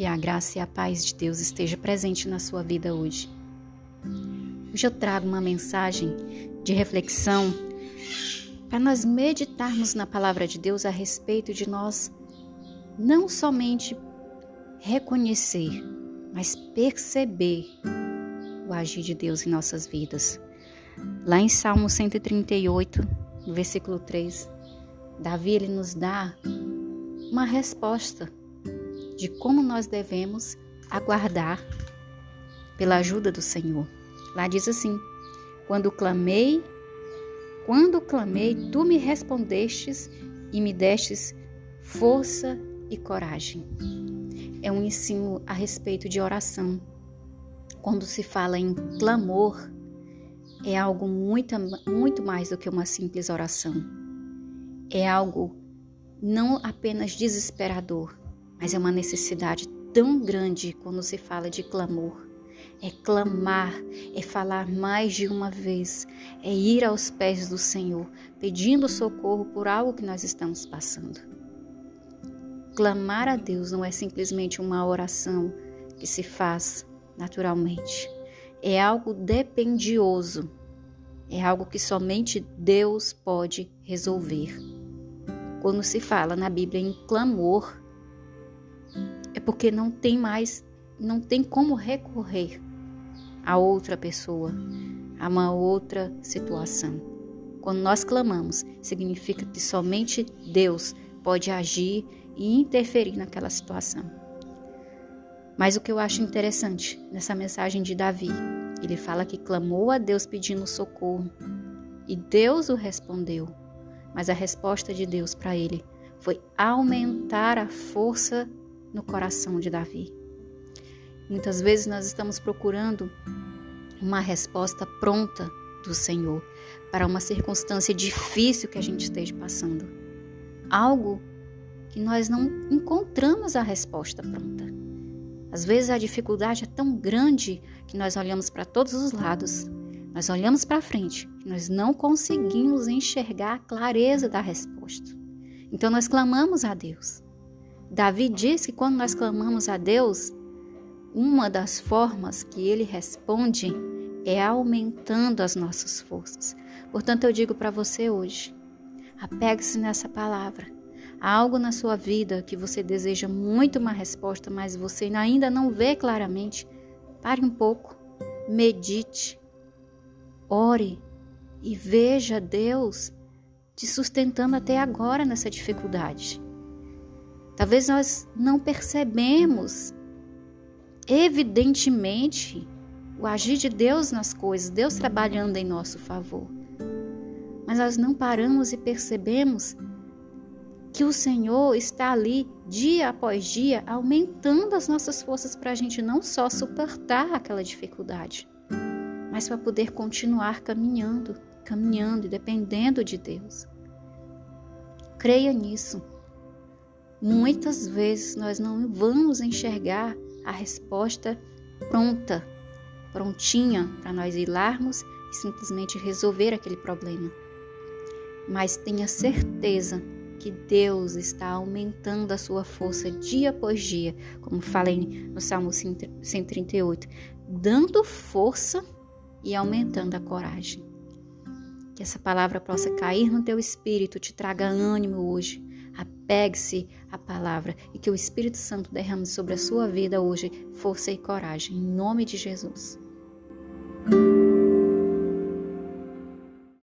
Que a graça e a paz de Deus esteja presente na sua vida hoje. Hoje eu trago uma mensagem de reflexão para nós meditarmos na palavra de Deus a respeito de nós não somente reconhecer, mas perceber o agir de Deus em nossas vidas. Lá em Salmo 138, versículo 3, Davi ele nos dá uma resposta de como nós devemos aguardar pela ajuda do Senhor. Lá diz assim: Quando clamei, quando clamei, tu me respondestes e me destes força e coragem. É um ensino a respeito de oração. Quando se fala em clamor, é algo muito, muito mais do que uma simples oração. É algo não apenas desesperador, mas é uma necessidade tão grande quando se fala de clamor. É clamar, é falar mais de uma vez, é ir aos pés do Senhor, pedindo socorro por algo que nós estamos passando. Clamar a Deus não é simplesmente uma oração que se faz naturalmente. É algo dependioso. É algo que somente Deus pode resolver. Quando se fala na Bíblia em clamor, porque não tem mais, não tem como recorrer a outra pessoa, a uma outra situação. Quando nós clamamos, significa que somente Deus pode agir e interferir naquela situação. Mas o que eu acho interessante nessa mensagem de Davi, ele fala que clamou a Deus pedindo socorro e Deus o respondeu. Mas a resposta de Deus para ele foi aumentar a força no coração de Davi. Muitas vezes nós estamos procurando uma resposta pronta do Senhor para uma circunstância difícil que a gente esteja passando. Algo que nós não encontramos a resposta pronta. Às vezes a dificuldade é tão grande que nós olhamos para todos os lados, nós olhamos para frente, nós não conseguimos enxergar a clareza da resposta. Então nós clamamos a Deus. Davi diz que quando nós clamamos a Deus, uma das formas que ele responde é aumentando as nossas forças. Portanto, eu digo para você hoje: apegue-se nessa palavra. Há algo na sua vida que você deseja muito uma resposta, mas você ainda não vê claramente. Pare um pouco, medite, ore e veja Deus te sustentando até agora nessa dificuldade. Talvez nós não percebemos evidentemente o agir de Deus nas coisas, Deus trabalhando em nosso favor. Mas nós não paramos e percebemos que o Senhor está ali dia após dia aumentando as nossas forças para a gente não só suportar aquela dificuldade, mas para poder continuar caminhando, caminhando e dependendo de Deus. Creia nisso. Muitas vezes nós não vamos enxergar a resposta pronta, prontinha para nós irmos e simplesmente resolver aquele problema. Mas tenha certeza que Deus está aumentando a sua força dia após dia, como falei no Salmo 138, dando força e aumentando a coragem. Que essa palavra possa cair no teu espírito, te traga ânimo hoje, Apegue-se à palavra e que o Espírito Santo derrame sobre a sua vida hoje força e coragem, em nome de Jesus.